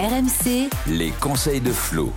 RMC, Les conseils de Flo.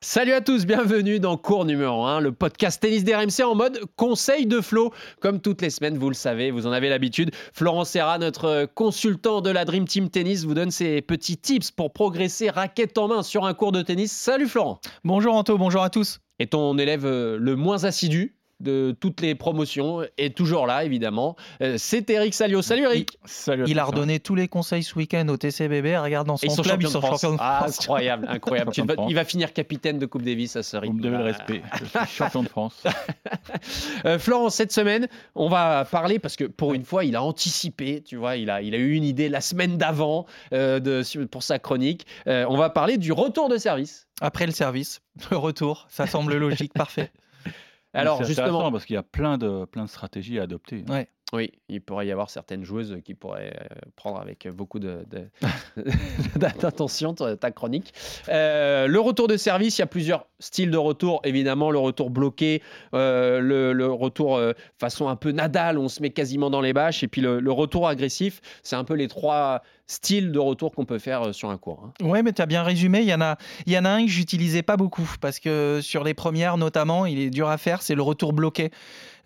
Salut à tous, bienvenue dans cours numéro 1, le podcast tennis d'RMC en mode conseil de Flo. Comme toutes les semaines, vous le savez, vous en avez l'habitude. Florent Serra, notre consultant de la Dream Team Tennis, vous donne ses petits tips pour progresser raquette en main sur un cours de tennis. Salut Florent. Bonjour Anto, bonjour à tous. Et ton élève euh, le moins assidu de toutes les promotions est toujours là, évidemment. Euh, C'est Eric Salio. Salut Eric. Salut à Il a redonné tous les conseils ce week-end au TCBB. Regarde dans son ils sont club, champions ils sont de France. champions de Ah, France. incroyable, incroyable. Il va finir capitaine de Coupe Davis à ce Vous rythme. me devez le respect. Je suis champion de France. Euh, Florent, cette semaine, on va parler parce que pour une fois, il a anticipé, tu vois, il a, il a eu une idée la semaine d'avant euh, pour sa chronique. Euh, on va parler du retour de service. Après le service, le retour, ça semble logique, parfait. Alors C'est justement, parce qu'il y a plein de, plein de stratégies à adopter. Ouais. oui, il pourrait y avoir certaines joueuses qui pourraient euh, prendre avec beaucoup de- de- d'attention ta ta chronique. Euh, le retour de service, il y a plusieurs styles de retour. Évidemment, le retour bloqué, euh, le, le retour euh, façon un peu Nadal, on se met quasiment dans les bâches, et puis le, le retour agressif. C'est un peu les trois styles de retour qu'on peut faire euh, sur un cours. hein. Ouais, mais tu as bien résumé. Il y, en a, a un que j'utilisais pas beaucoup parce que sur les premières, notamment, il est dur à faire. C'est le retour bloqué,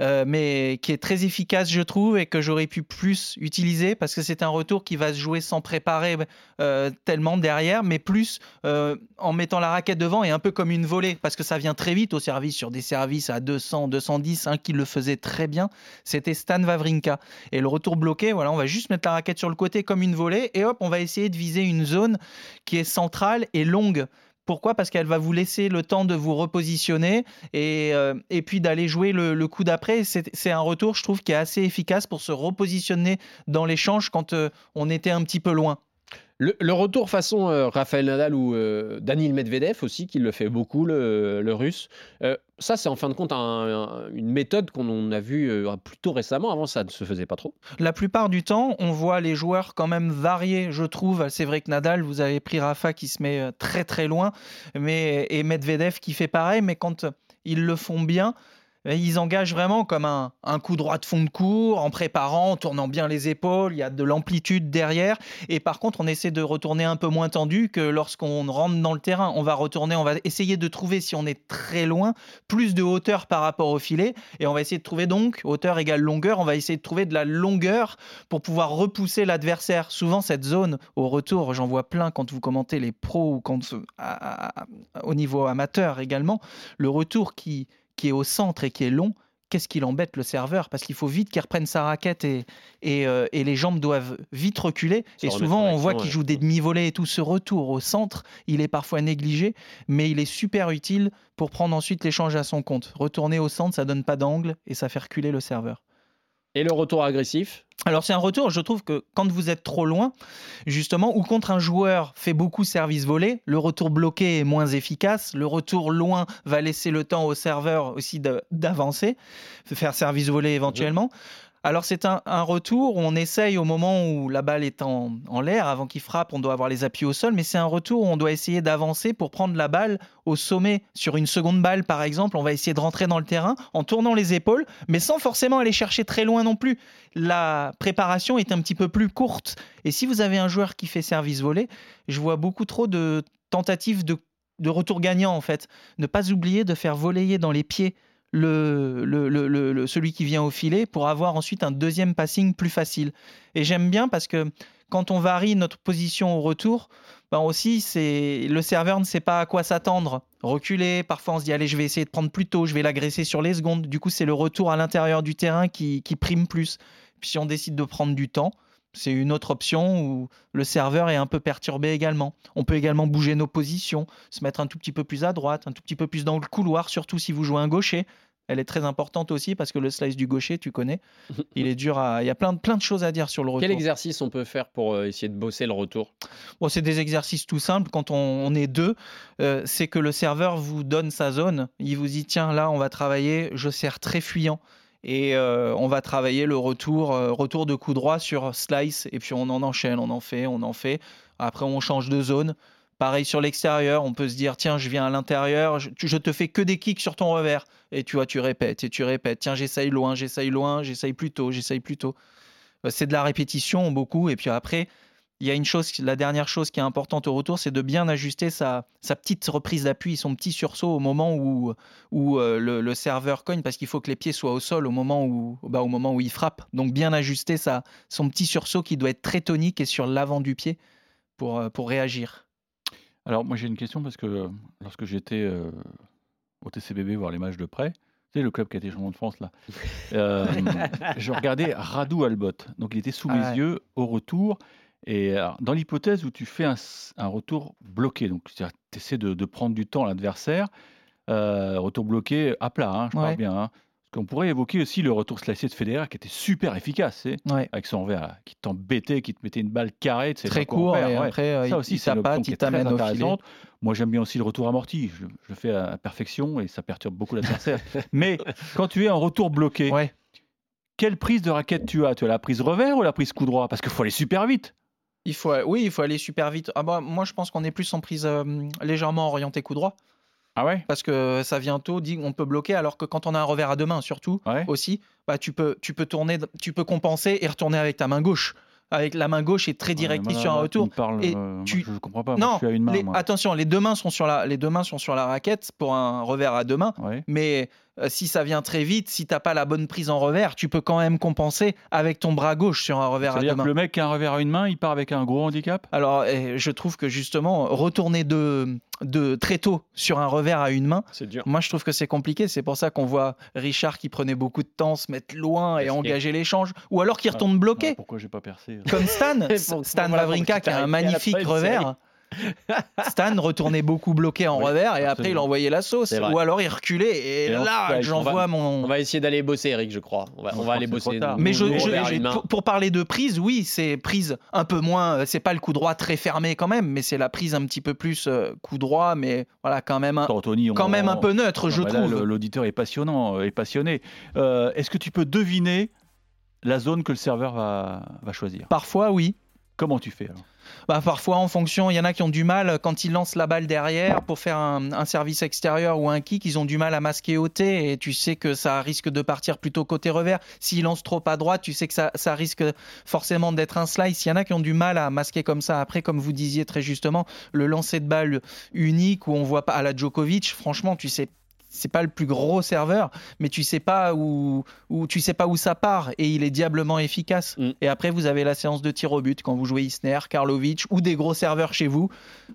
euh, mais qui est très efficace, je trouve, et que j'aurais pu plus utiliser parce que c'est un retour qui va se jouer sans préparer euh, tellement derrière, mais plus en mettant la raquette devant et un peu comme une volée parce que ça vient très vite au service sur des services à 200, 210. Un qui le faisait très bien, c'était Stan Wawrinka. Et le retour bloqué, voilà, on va juste mettre la raquette sur le côté comme une volée et hop, on va essayer de viser une zone qui est centrale et longue. Pourquoi? Parce qu'elle va vous laisser le temps de vous repositionner et, euh, et puis d'aller jouer le, coup d'après. C'est c'est un retour, je trouve, qui est assez efficace pour se repositionner dans l'échange quand euh, on était un petit peu loin. Le, retour façon euh, Nadal ou euh, Medvedev aussi, qui le fait beaucoup, le, russe. Euh, ça, c'est en fin de compte un- un- une méthode qu'on a vue euh, plutôt récemment. Avant, ça ne se faisait pas trop. La plupart du temps, on voit les joueurs quand même variés, je trouve. C'est vrai que Nadal, vous avez pris Rafa qui se met euh, très très loin, mais, et Medvedev qui fait pareil, mais quand ils le font bien, ils engagent vraiment comme un, un coup droit de fond de cours, en préparant, en tournant bien les épaules, il y a de l'amplitude derrière. Et par contre, on essaie de retourner un peu moins tendu que lorsqu'on rentre dans le terrain. On va retourner, on va essayer de trouver, si on est très loin, plus de hauteur par rapport au filet. Et on va essayer de trouver donc, hauteur égale longueur, on va essayer de trouver de la longueur pour pouvoir repousser l'adversaire. Souvent, cette zone au retour, j'en vois plein quand vous commentez les pros ou quand, à- à- au niveau amateur également, le retour qui, qui est au centre et qui est long. Qu'est-ce qu'il embête le serveur? Parce qu'il faut vite qu'il reprenne sa raquette et, et, euh, et les jambes doivent vite reculer. Et souvent, en on voit qu'il ouais. joue des demi-volées et tout. Ce retour au centre, il est parfois négligé, mais il est super utile pour prendre ensuite l'échange à son compte. Retourner au centre, ça donne pas d'angle et ça fait reculer le serveur. Et le retour agressif? Alors c'est un retour, je trouve que quand vous êtes trop loin, justement, ou contre un joueur fait beaucoup service volé, le retour bloqué est moins efficace, le retour loin va laisser le temps au serveur aussi d'avancer, faire service volé éventuellement. Alors c'est un, un retour où on essaye au moment où la balle est en, en l'air, avant qu'il frappe, on doit avoir les appuis au sol, mais c'est un retour où on doit essayer d'avancer pour prendre la balle au sommet. Sur une seconde balle par exemple, on va essayer de rentrer dans le terrain en tournant les épaules, mais sans forcément aller chercher très loin non plus la préparation est un petit peu plus courte. Et si vous avez un joueur qui fait service volé, je vois beaucoup trop de tentatives de, de retour gagnant en fait. Ne pas oublier de faire volleyer dans les pieds le, celui qui vient au filet pour avoir ensuite un deuxième passing plus facile. Et j'aime bien parce que quand on varie notre position au retour, ben aussi c'est le serveur ne sait pas à quoi s'attendre. Reculer, parfois on se dit allez je vais essayer de prendre plus tôt, je vais l'agresser sur les secondes. Du coup c'est le retour à l'intérieur du terrain qui, qui prime plus. Puis si on décide de prendre du temps, c'est une autre option où le serveur est un peu perturbé également. On peut également bouger nos positions, se mettre un tout petit peu plus à droite, un tout petit peu plus dans le couloir, surtout si vous jouez un gaucher. Elle est très importante aussi parce que le slice du gaucher, tu connais, il est dur à. Il y a plein de, plein de choses à dire sur le retour. Quel exercice on peut faire pour euh, essayer de bosser le retour? Bon, c'est des exercices tout simples. Quand on, on est deux, euh, c'est que le serveur vous donne sa zone. Il vous dit tiens, là, on va travailler, je sers très fuyant. Et euh, on va travailler le retour, euh, retour de coup droit sur slice. Et puis on en enchaîne, on en fait, on en fait. Après, on change de zone. Pareil sur l'extérieur, on peut se dire tiens, je viens à l'intérieur, je, je te fais que des kicks sur ton revers. Et tu vois, tu répètes et tu répètes. Tiens, j'essaye loin, j'essaye loin, j'essaye plus tôt, j'essaye plus tôt. Euh, C'est de la répétition beaucoup. Et puis après, il y a une chose, la dernière chose qui est importante au retour, c'est de bien ajuster sa, sa petite reprise d'appui, son petit sursaut au moment où, où euh, le, le serveur cogne, parce qu'il faut que les pieds soient au sol au moment où, bah, au moment où il frappe. Donc bien ajuster sa, son petit sursaut qui doit être très tonique et sur l'avant du pied pour, euh, pour réagir. Alors, moi, j'ai une question parce que euh, lorsque j'étais euh, au TCBB voir les matchs de près, tu sais, le club qui a été champion de France, là, euh, je regardais Radou Albot. Donc, il était sous Ah mes ouais. yeux au retour. Et alors, dans l'hypothèse où tu fais un, retour bloqué, donc tu essaies de, de prendre du temps à l'adversaire, euh, retour bloqué à plat, hein, je parle Ouais. bien. hein. Parce qu'on pourrait évoquer aussi le retour slicé de Federer qui était super efficace, Ouais. avec son revers là, qui t'embêtait, qui te mettait une balle carrée. sais Très court et ouais. après euh, Ça aussi, il c'est tapatte, qui il t'amène au filet. Moi, j'aime bien aussi le retour amorti. Je, je le fais à, à perfection et ça perturbe beaucoup l'adversaire. Mais quand tu es en retour bloqué, Ouais. quelle prise de raquette tu as? Tu as la prise revers ou la prise coup droit? Parce qu'il faut aller super vite. Il faut, oui, il faut aller super vite. Ah bah, moi, je pense qu'on est plus en prise euh, légèrement orientée coup droit. Ah ouais? Parce que ça vient tôt, dit on peut bloquer, alors que quand on a un revers à deux mains, surtout Ouais. aussi, bah tu peux, tu peux tourner, tu peux compenser et retourner avec ta main gauche. Avec la main gauche est très directrice Ouais, sur un retour. Et euh, tu- Je ne comprends pas. Moi, Non, je suis à une main. les- moi. attention, les deux mains sont sur la, les deux mains sont sur la raquette pour un revers à deux mains. Ouais. Mais euh, si ça vient très vite, si t'as pas la bonne prise en revers, tu peux quand même compenser avec ton bras gauche sur un revers à deux mains. que le mec qui a un revers à une main, il part avec un gros handicap? Alors, eh, je trouve que justement, retourner de, de très tôt sur un revers à une main, C'est dur. Moi, je trouve que c'est compliqué. C'est pour ça qu'on voit Richard qui prenait beaucoup de temps, se mettre loin et Parce que- engager l'échange. Ou alors qui Ah, retourne bloqué. Ouais, Pourquoi j'ai pas percé? Comme Stan, Stan Wawrinka qui a un magnifique revers. Stan retournait beaucoup bloqué en Oui, revers et après il envoyait la sauce. Ou alors il reculait et, Et là ouais, j'en on va- vois mon. On va essayer d'aller bosser, Eric, je crois. On va, on va aller bosser. tard. Mais je, nous, pour, pour parler de prise, oui, c'est prise un peu moins. C'est pas le coup droit très fermé quand même, mais c'est la prise un petit peu plus euh, coup droit, mais voilà quand même un, on- quand même un peu neutre, Non, je bah trouve. L'auditeur est passionnant, euh, est passionné. Euh, Est-ce que tu peux deviner la zone que le serveur va, va choisir? Parfois, oui. Comment tu fais alors? Bah, parfois, en fonction, il y en a qui ont du mal euh, quand ils lancent la balle derrière pour faire un, service extérieur ou un kick, ils ont du mal à masquer au et tu sais que ça risque de partir plutôt côté revers. S'ils lancent trop à droite, tu sais que ça, ça risque forcément d'être un slice. Il y en a qui ont du mal à masquer comme ça. Après, comme vous disiez très justement, le lancer de balle unique où on voit pas à la Djokovic, franchement, tu sais. C'est pas le plus gros serveur, mais tu sais pas où, où tu sais pas où ça part et il est diablement efficace. Mm. Et après vous avez la séance de tir au but quand vous jouez Isner, Karlovic ou des gros serveurs chez vous.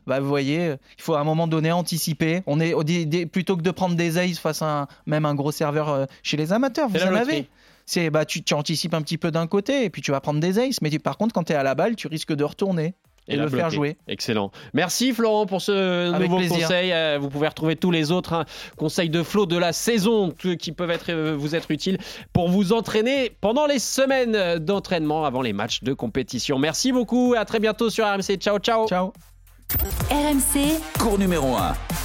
Bah vous voyez, il faut à un moment donné anticiper. On est plutôt que de prendre des aces face à un- même un gros serveur euh, chez les amateurs, vous en avez. C'est bah tu, tu anticipes un petit peu d'un côté et puis tu vas prendre des aces, mais tu- par contre quand tu es à la balle, tu risques de retourner et, le faire jouer. Excellent. Merci Florent pour ce Avec nouveau plaisir. conseil. Euh, vous pouvez retrouver tous les autres hein, conseils de flow de la saison qui peuvent être, euh, vous être utiles pour vous entraîner pendant les semaines d'entraînement avant les matchs de compétition. Merci beaucoup et à très bientôt sur RMC. Ciao, ciao. Ciao. RMC, Cours numéro 1.